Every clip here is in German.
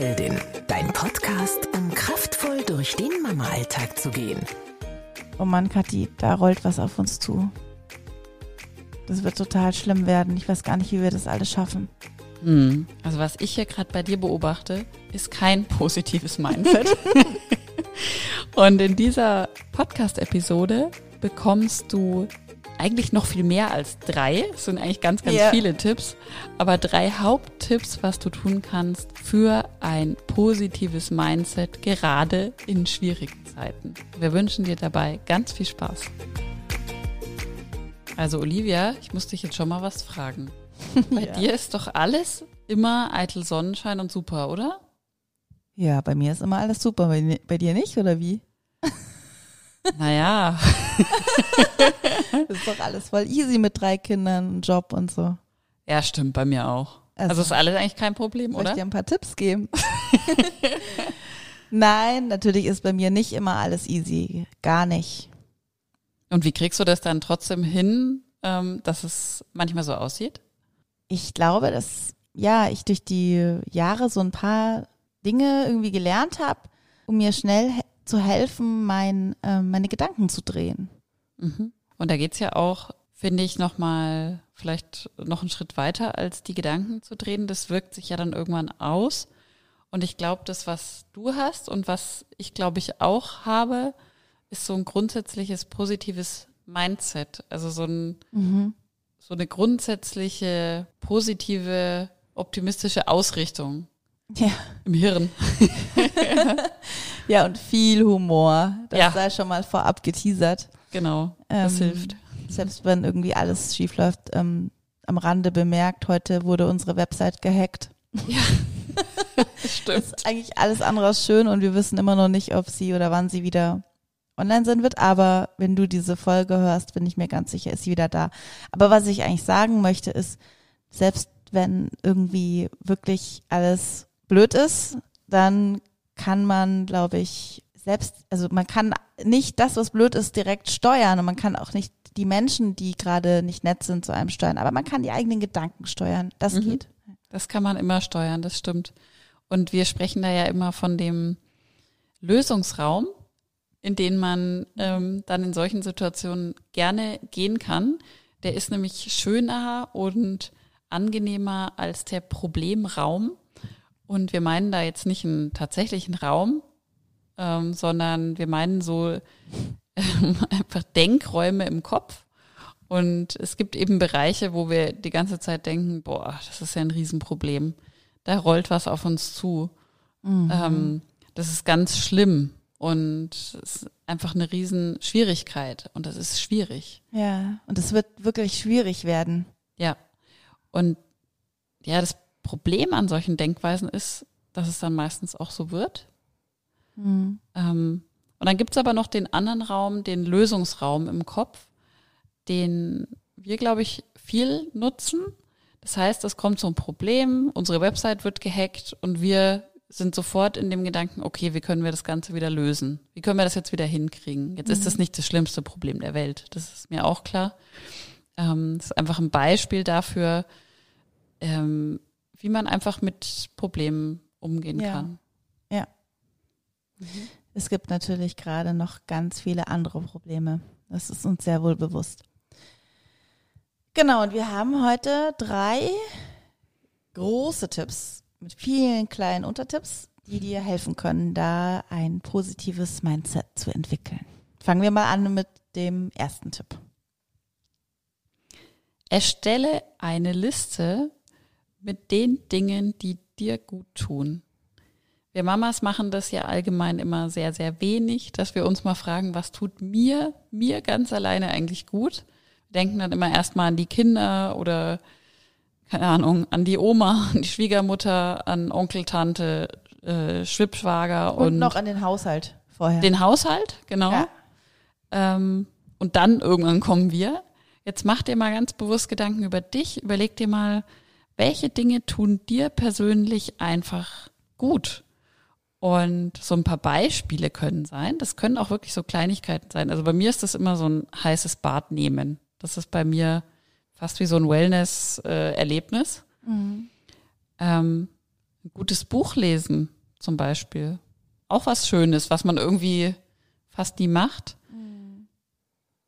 Mama-Heldin, dein Podcast, um kraftvoll durch den Mama-Alltag zu gehen. Oh Mann, Kathi, da rollt was auf uns zu. Das wird total schlimm werden. Ich weiß gar nicht, wie wir das alles schaffen. Hm. Also was ich hier gerade bei dir beobachte, ist kein positives Mindset. Und in dieser Podcast-Episode bekommst du eigentlich noch viel mehr als drei. Es sind eigentlich ganz, ganz Ja. viele Tipps. Aber drei Haupttipps, was du tun kannst für ein positives Mindset, gerade in schwierigen Zeiten. Wir wünschen dir dabei ganz viel Spaß. Also Olivia, ich muss dich jetzt schon mal was fragen. Bei Ja. dir ist doch alles immer eitel Sonnenschein und super, oder? Ja, bei mir ist immer alles super. Bei, bei dir nicht, oder wie? Naja, Das ist doch alles voll easy mit drei Kindern, Job und so. ja, stimmt, bei mir auch. Also, Also- ist alles eigentlich kein Problem, Soll ich oder? dir ein paar Tipps geben? Nein, natürlich ist bei mir nicht immer alles easy. Gar nicht. Und wie kriegst du das dann trotzdem hin, ähm, dass es manchmal so aussieht? Ich glaube, dass ja, ich durch die Jahre so ein paar Dinge irgendwie gelernt habe, um mir schnell zu helfen, mein, äh, meine Gedanken zu drehen. Mhm. Und da geht's ja auch, finde ich, nochmal vielleicht noch einen Schritt weiter, als die Gedanken zu drehen. Das wirkt sich ja dann irgendwann aus. Und ich glaube, das, was du hast und was ich, glaube ich, auch habe, ist so ein grundsätzliches positives Mindset. Also so, ein, so eine grundsätzliche positive, optimistische Ausrichtung Ja. im Hirn. Ja, und viel Humor. Das Ja. sei schon mal vorab geteasert. Genau, das Ähm, hilft. Selbst wenn irgendwie alles schief läuft, ähm, am Rande bemerkt, heute wurde unsere Website gehackt. Stimmt. Ist eigentlich alles andere als schön und wir wissen immer noch nicht, ob sie oder wann sie wieder online sein wird. Aber wenn du diese Folge hörst, bin ich mir ganz sicher, ist sie wieder da. Aber was ich eigentlich sagen möchte, ist, selbst wenn irgendwie wirklich alles blöd ist, dann kann man, glaube ich, selbst, also man kann nicht das, was blöd ist, direkt steuern und man kann auch nicht die Menschen, die gerade nicht nett sind, zu einem steuern, aber man kann die eigenen Gedanken steuern. Das Mhm. geht. Das kann man immer steuern, das stimmt. Und wir sprechen da ja immer von dem Lösungsraum, in den man ähm, dann in solchen Situationen gerne gehen kann. Der ist nämlich schöner und angenehmer als der Problemraum. Und wir meinen da jetzt nicht einen tatsächlichen Raum, ähm, sondern wir meinen so ähm, einfach Denkräume im Kopf. Und es gibt eben Bereiche, wo wir die ganze Zeit denken, boah, das ist ja ein Riesenproblem. Da rollt was auf uns zu. Ähm, das ist ganz schlimm und es ist einfach eine Riesenschwierigkeit und das ist schwierig. Ja, und es wird wirklich schwierig werden. Ja. Und ja, das Problem an solchen Denkweisen ist, dass es dann meistens auch so wird. Ähm, und dann gibt's aber noch den anderen Raum, den Lösungsraum im Kopf, den wir, glaube ich, viel nutzen. Das heißt, es kommt so ein Problem, unsere Website wird gehackt und wir sind sofort in dem Gedanken, okay, wie können wir das Ganze wieder lösen? Wie können wir das jetzt wieder hinkriegen? Jetzt ist das nicht das schlimmste Problem der Welt, das ist mir auch klar. Ähm, das ist einfach ein Beispiel dafür, ähm, wie man einfach mit Problemen umgehen Ja. kann. Ja. Es gibt natürlich gerade noch ganz viele andere Probleme. Das ist uns sehr wohl bewusst. Genau, und wir haben heute drei große Tipps mit vielen kleinen Untertipps, die dir helfen können, da ein positives Mindset zu entwickeln. Fangen wir mal an mit dem ersten Tipp. Erstelle eine Liste mit den Dingen, die dir gut tun. Wir Mamas machen das ja allgemein immer sehr, sehr wenig, dass wir uns mal fragen, was tut mir, mir ganz alleine eigentlich gut. Wir denken dann immer erstmal an die Kinder oder, keine Ahnung, an die Oma, an die Schwiegermutter, an Onkel, Tante, äh, Schwibschwager Und, und, noch an den Haushalt vorher. den Haushalt, genau. Ja. Ähm, und dann irgendwann kommen wir. Jetzt mach dir mal ganz bewusst Gedanken über dich. Überleg dir mal, welche Dinge tun dir persönlich einfach gut. Und so ein paar Beispiele können sein. Das können auch wirklich so Kleinigkeiten sein. Also bei mir ist das immer so ein heißes Bad nehmen. Das ist bei mir fast wie so ein Wellness-Erlebnis. Ähm, ein gutes Buch lesen zum Beispiel. Auch was Schönes, was man irgendwie fast nie macht.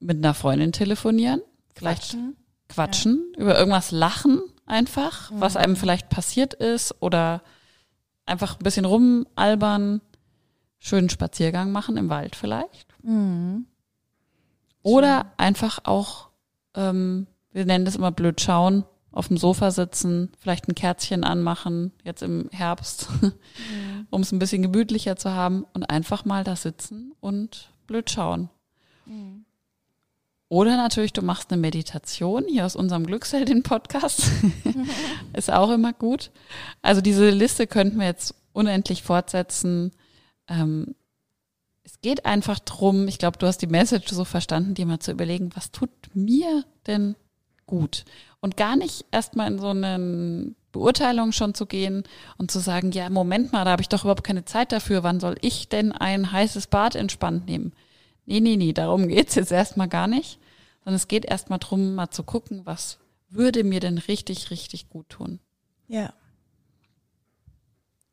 Mit einer Freundin telefonieren, vielleicht Quatschen. quatschen, über irgendwas lachen einfach, was einem vielleicht passiert ist oder einfach ein bisschen rumalbern, schönen Spaziergang machen im Wald vielleicht. Oder einfach auch, ähm, wir nennen das immer blöd schauen, auf dem Sofa sitzen, vielleicht ein Kerzchen anmachen, jetzt im Herbst, um es ein bisschen gemütlicher zu haben und einfach mal da sitzen und blöd schauen. Oder natürlich, du machst eine Meditation hier aus unserem Glücksheldin-Podcast. Ist auch immer gut. Also diese Liste könnten wir jetzt unendlich fortsetzen. Ähm, es geht einfach drum, ich glaube, du hast die Message so verstanden, dir mal zu überlegen, was tut mir denn gut? Und gar nicht erstmal in so eine Beurteilung schon zu gehen und zu sagen, ja, Moment mal, da habe ich doch überhaupt keine Zeit dafür. Wann soll ich denn ein heißes Bad entspannt nehmen? Nee, nee, nee, darum geht's jetzt erstmal gar nicht. Sondern es geht erstmal drum, mal zu gucken, was würde mir denn richtig, richtig gut tun. Ja.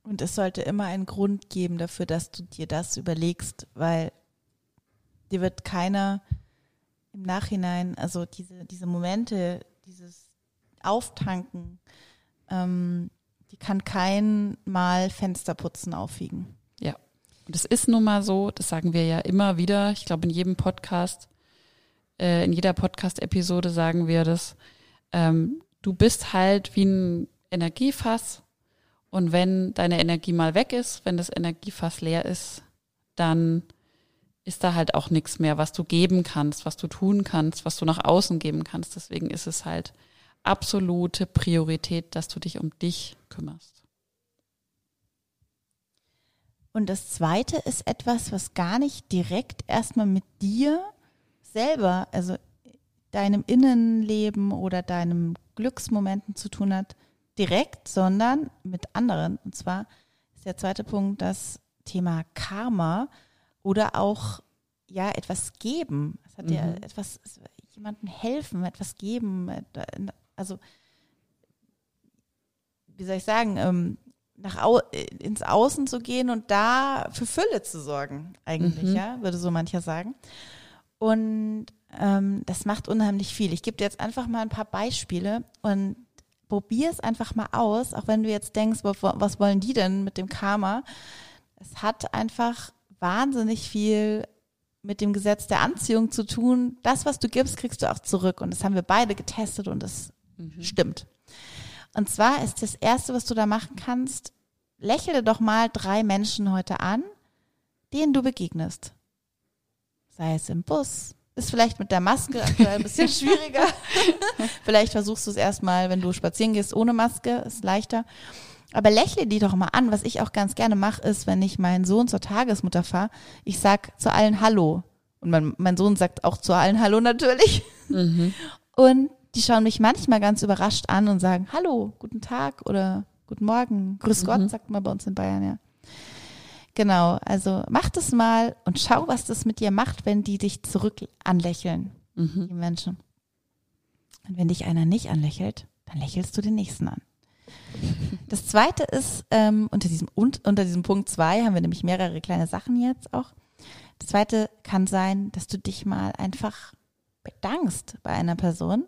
Und es sollte immer einen Grund geben dafür, dass du dir das überlegst, weil dir wird keiner im Nachhinein, also diese, diese Momente, dieses Auftanken, ähm, die kann kein Mal Fensterputzen aufwiegen. Ja. Und es ist nun mal so, das sagen wir ja immer wieder, ich glaube in jedem Podcast, äh, in jeder Podcast-Episode sagen wir das, ähm, du bist halt wie ein Energiefass und wenn deine Energie mal weg ist, wenn das Energiefass leer ist, dann ist da halt auch nichts mehr, was du geben kannst, was du tun kannst, was du nach außen geben kannst. Deswegen ist es halt absolute Priorität, dass du dich um dich kümmerst. Und das zweite ist etwas, was gar nicht direkt erstmal mit dir selber, also deinem Innenleben oder deinem Glücksmomenten zu tun hat, direkt, sondern mit anderen. Und zwar ist der zweite Punkt das Thema Karma oder auch ja etwas geben. Es hat Mhm. etwas jemandem helfen, etwas geben. Also wie soll ich sagen, ähm, nach au ins Außen zu gehen und da für Fülle zu sorgen, eigentlich, Mhm. ja, würde so mancher sagen. Und ähm, das macht unheimlich viel. Ich gebe dir jetzt einfach mal ein paar Beispiele und probier es einfach mal aus, auch wenn du jetzt denkst, wa- was wollen die denn mit dem Karma? Es hat einfach wahnsinnig viel mit dem Gesetz der Anziehung zu tun. Das, was du gibst, kriegst du auch zurück. Und das haben wir beide getestet und das stimmt. Und zwar ist das Erste, was du da machen kannst, lächle doch mal drei Menschen heute an, denen du begegnest. Sei es im Bus, ist vielleicht mit der Maske aktuell ein bisschen schwieriger. vielleicht versuchst du es erstmal, wenn du spazieren gehst, ohne Maske, ist leichter. Aber lächle die doch mal an. Was ich auch ganz gerne mache, ist, wenn ich meinen Sohn zur Tagesmutter fahre, ich sag zu allen Hallo. Und mein, mein Sohn sagt auch zu allen Hallo natürlich. Und die schauen mich manchmal ganz überrascht an und sagen, Hallo, guten Tag oder guten Morgen, Grüß Gott, sagt man bei uns in Bayern, ja. Genau, also mach das mal und schau, was das mit dir macht, wenn die dich zurück anlächeln, die Menschen. Und wenn dich einer nicht anlächelt, dann lächelst du den nächsten an. Das zweite ist, ähm, unter, diesem, und, unter diesem Punkt zwei haben wir nämlich mehrere kleine Sachen jetzt auch. Das zweite kann sein, dass du dich mal einfach bedankst bei einer Person,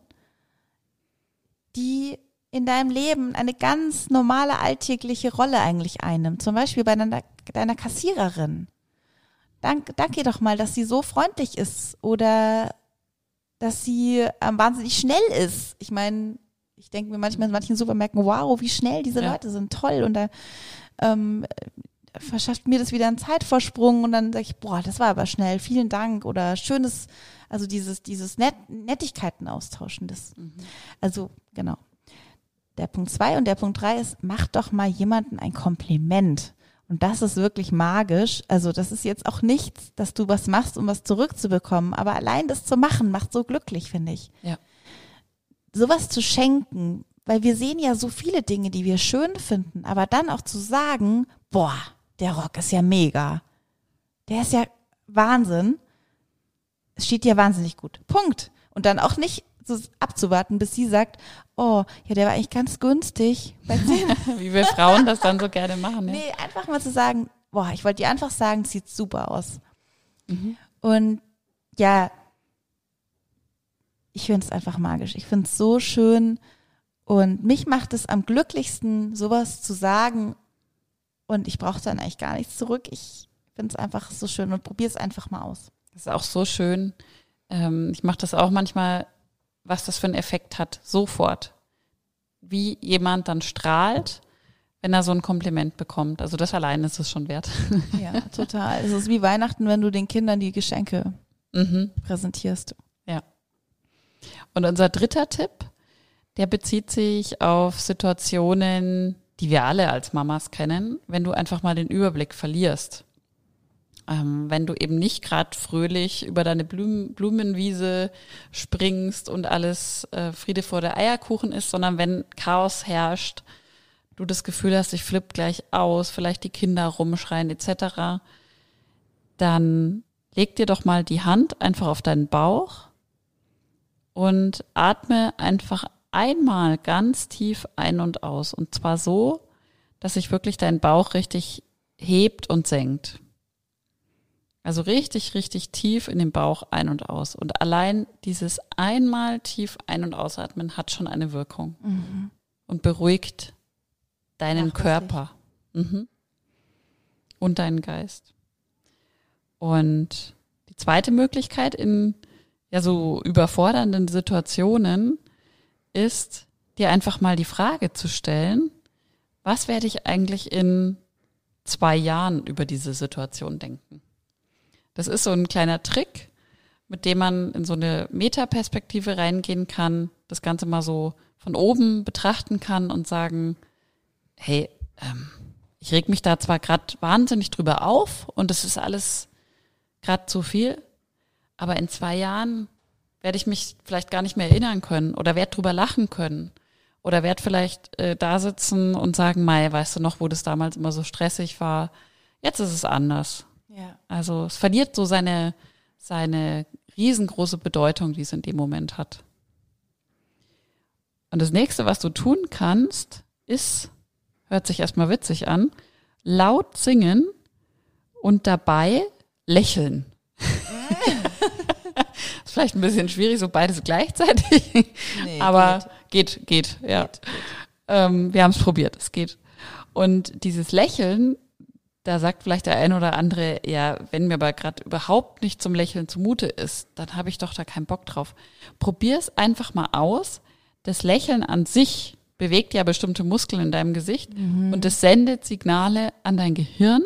die in deinem Leben eine ganz normale alltägliche Rolle eigentlich einnimmt. Zum Beispiel bei deiner, deiner Kassiererin. Dank, danke ihr doch mal, dass sie so freundlich ist oder dass sie ähm, wahnsinnig schnell ist. Ich meine, ich denke mir manchmal in manchen Supermärkten, wow, wie schnell diese Ja. Leute sind, toll. Und da ähm, verschafft mir das wieder einen Zeitvorsprung und dann sage ich, boah, das war aber schnell, vielen Dank oder schönes, also dieses, dieses Net Nettigkeiten austauschen, das, also genau. Der Punkt zwei und der Punkt drei ist, mach doch mal jemanden ein Kompliment. Und das ist wirklich magisch. Also das ist jetzt auch nichts, dass du was machst, um was zurückzubekommen. Aber allein das zu machen, macht so glücklich, finde ich. Ja. Sowas zu schenken, weil wir sehen ja so viele Dinge, die wir schön finden, aber dann auch zu sagen, boah, der Rock ist ja mega. Der ist ja Wahnsinn. Es steht dir wahnsinnig gut. Punkt. Und dann auch nicht abzuwarten, bis sie sagt, oh, ja, der war eigentlich ganz günstig. bei 10. Wie wir Frauen das dann so gerne machen. Ja. nee, einfach mal zu sagen, boah, ich wollte dir einfach sagen, sieht super aus. Mhm. Und ja, ich finde es einfach magisch. Ich finde es so schön. Und mich macht es am glücklichsten, sowas zu sagen. Und ich brauche dann eigentlich gar nichts zurück. Ich finde es einfach so schön und probiere es einfach mal aus. Das ist auch so schön. Ähm, ich mache das auch manchmal, was das für einen Effekt hat, sofort. Wie jemand dann strahlt, wenn er so ein Kompliment bekommt. Also das allein ist es schon wert. Ja, total. Es ist wie Weihnachten, wenn du den Kindern die Geschenke mhm. präsentierst. Und unser dritter Tipp, der bezieht sich auf Situationen, die wir alle als Mamas kennen, wenn du einfach mal den Überblick verlierst. Ähm, wenn du eben nicht gerade fröhlich über deine Blumen, Blumenwiese springst und alles äh, Friede vor der Eierkuchen ist, sondern wenn Chaos herrscht, du das Gefühl hast, ich flipp gleich aus, vielleicht die Kinder rumschreien etc., dann leg dir doch mal die Hand einfach auf deinen Bauch und atme einfach einmal ganz tief ein und aus. Und zwar so, dass sich wirklich dein Bauch richtig hebt und senkt. Also richtig, richtig tief in den Bauch ein und aus. Und allein dieses einmal tief ein- und ausatmen hat schon eine Wirkung und beruhigt deinen. Körper mhm. und deinen Geist. Und die zweite Möglichkeit in ja so überfordernden Situationen ist, dir einfach mal die Frage zu stellen, was werde ich eigentlich in zwei Jahren über diese Situation denken? Das ist so ein kleiner Trick, mit dem man in so eine Metaperspektive reingehen kann, das Ganze mal so von oben betrachten kann und sagen, hey, ähm, ich reg mich da zwar gerade wahnsinnig drüber auf und es ist alles gerade zu viel, aber in zwei Jahren werde ich mich vielleicht gar nicht mehr erinnern können oder werde drüber lachen können oder werde vielleicht äh, da sitzen und sagen, Mai, weißt du noch, wo das damals immer so stressig war? Jetzt ist es anders. Ja. Also es verliert so seine, seine riesengroße Bedeutung, die es in dem Moment hat. Und das nächste, was du tun kannst, ist, hört sich erstmal witzig an, laut singen und dabei lächeln. ist vielleicht ein bisschen schwierig, so beides gleichzeitig. Nee, Aber geht, geht, ja. Geht, geht. Ähm, wir haben es probiert, es geht. Und dieses Lächeln, da sagt vielleicht der eine oder andere, ja, wenn mir aber gerade überhaupt nicht zum Lächeln zumute ist, dann habe ich doch da keinen Bock drauf. Probier es einfach mal aus. Das Lächeln an sich bewegt ja bestimmte Muskeln in deinem Gesicht und es sendet Signale an dein Gehirn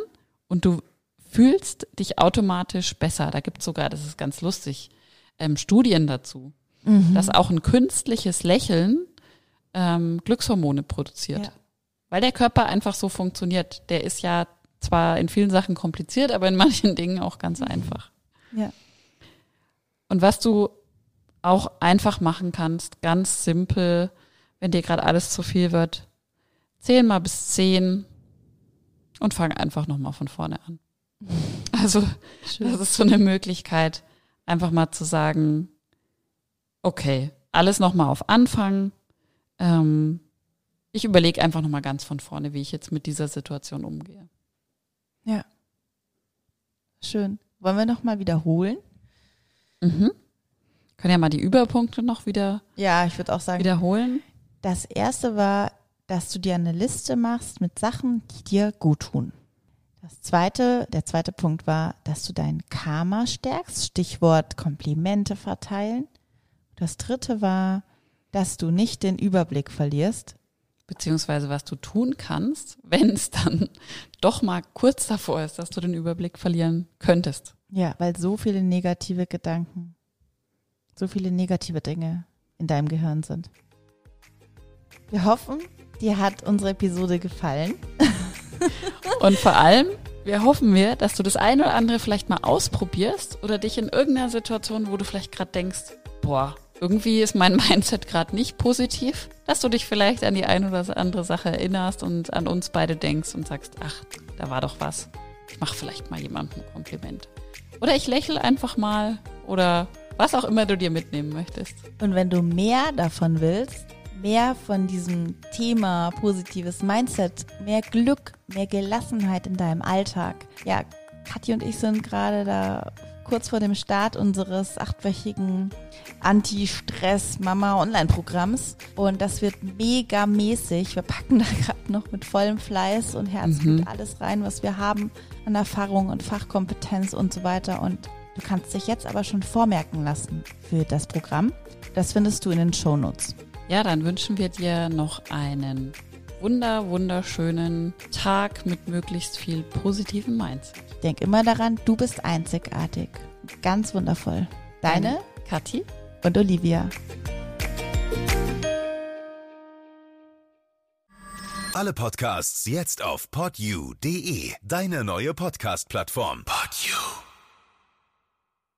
und du fühlst dich automatisch besser. Da gibt es sogar, das ist ganz lustig, ähm, Studien dazu, dass auch ein künstliches Lächeln ähm, Glückshormone produziert. Ja. Weil der Körper einfach so funktioniert. Der ist ja zwar in vielen Sachen kompliziert, aber in manchen Dingen auch ganz einfach. Ja. Und was du auch einfach machen kannst, ganz simpel, wenn dir gerade alles zu viel wird, zähl mal bis zehn und fang einfach nochmal von vorne an. Also, das ist so eine Möglichkeit, einfach mal zu sagen, okay, alles nochmal auf Anfang. Ähm, ich überlege einfach nochmal ganz von vorne, wie ich jetzt mit dieser Situation umgehe. Ja. Schön. Wollen wir nochmal wiederholen? Mhm. Können ja mal die Überpunkte noch wieder Ja, ich würde auch sagen, wiederholen. das erste war, dass du dir eine Liste machst mit Sachen, die dir gut tun. Das zweite, der zweite Punkt war, dass du dein Karma stärkst, Stichwort Komplimente verteilen. Das dritte war, dass du nicht den Überblick verlierst. Beziehungsweise was du tun kannst, wenn es dann doch mal kurz davor ist, dass du den Überblick verlieren könntest. Ja, weil so viele negative Gedanken, so viele negative Dinge in deinem Gehirn sind. Wir hoffen, dir hat unsere Episode gefallen. Und vor allem, wir hoffen wir, dass du das eine oder andere vielleicht mal ausprobierst oder dich in irgendeiner Situation, wo du vielleicht gerade denkst, boah, irgendwie ist mein Mindset gerade nicht positiv, dass du dich vielleicht an die eine oder andere Sache erinnerst und an uns beide denkst und sagst, ach, da war doch was. Ich mache vielleicht mal jemandem ein Kompliment. Oder ich lächle einfach mal oder was auch immer du dir mitnehmen möchtest. Und wenn du mehr davon willst, mehr von diesem Thema positives Mindset, mehr Glück, mehr Gelassenheit in deinem Alltag. Ja, Kathi und ich sind gerade da kurz vor dem Start unseres achtwöchigen Anti-Stress-Mama-Online-Programms. Und das wird mega mäßig. Wir packen da gerade noch mit vollem Fleiß und Herzblut mhm. alles rein, was wir haben an Erfahrung und Fachkompetenz und so weiter. Und du kannst dich jetzt aber schon vormerken lassen für das Programm. Das findest du in den Shownotes. Ja, dann wünschen wir dir noch einen wunder, wunderschönen Tag mit möglichst viel positiven Mindset. Denk immer daran, du bist einzigartig. Ganz wundervoll. Deine Kathi und Olivia. Alle Podcasts jetzt auf podyou.de, deine neue Podcast-Plattform. Podyou.